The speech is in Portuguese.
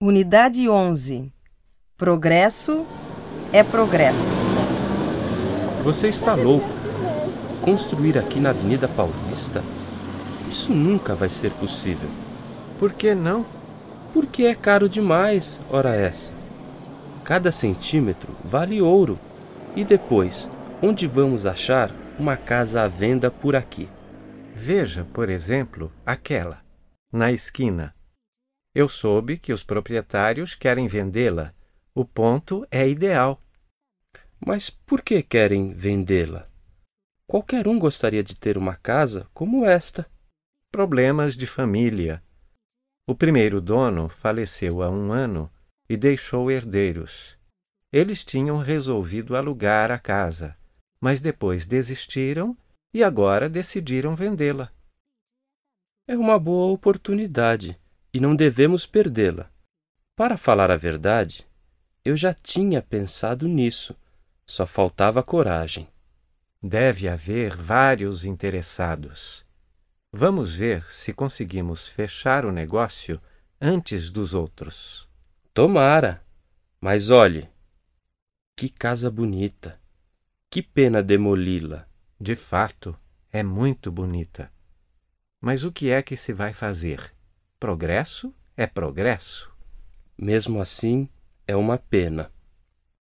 Unidade 11. Progresso é progresso. Você está louco? Construir aqui na Avenida Paulista? Isso nunca vai ser possível. Por que não? Porque é caro demais, ora essa. Cada centímetro vale ouro. E depois, onde vamos achar uma casa à venda por aqui? Veja, por exemplo, aquela, na esquina. Eu soube que os proprietários querem vendê-la. O ponto é ideal. Mas por que querem vendê-la? Qualquer um gostaria de ter uma casa como esta. Problemas de família. O primeiro dono faleceu há um ano e deixou herdeiros. Eles tinham resolvido alugar a casa, mas depois desistiram e agora decidiram vendê-la. É uma boa oportunidade e não devemos perdê-la. Para falar a verdade, eu já tinha pensado nisso, só faltava coragem. Deve haver vários interessados. Vamos ver se conseguimos fechar o negócio antes dos outros. Tomara. Mas olhe, que casa bonita. Que pena demoli-la. De fato, é muito bonita. Mas o que é que se vai fazer? Progresso é progresso. Mesmo assim, é uma pena.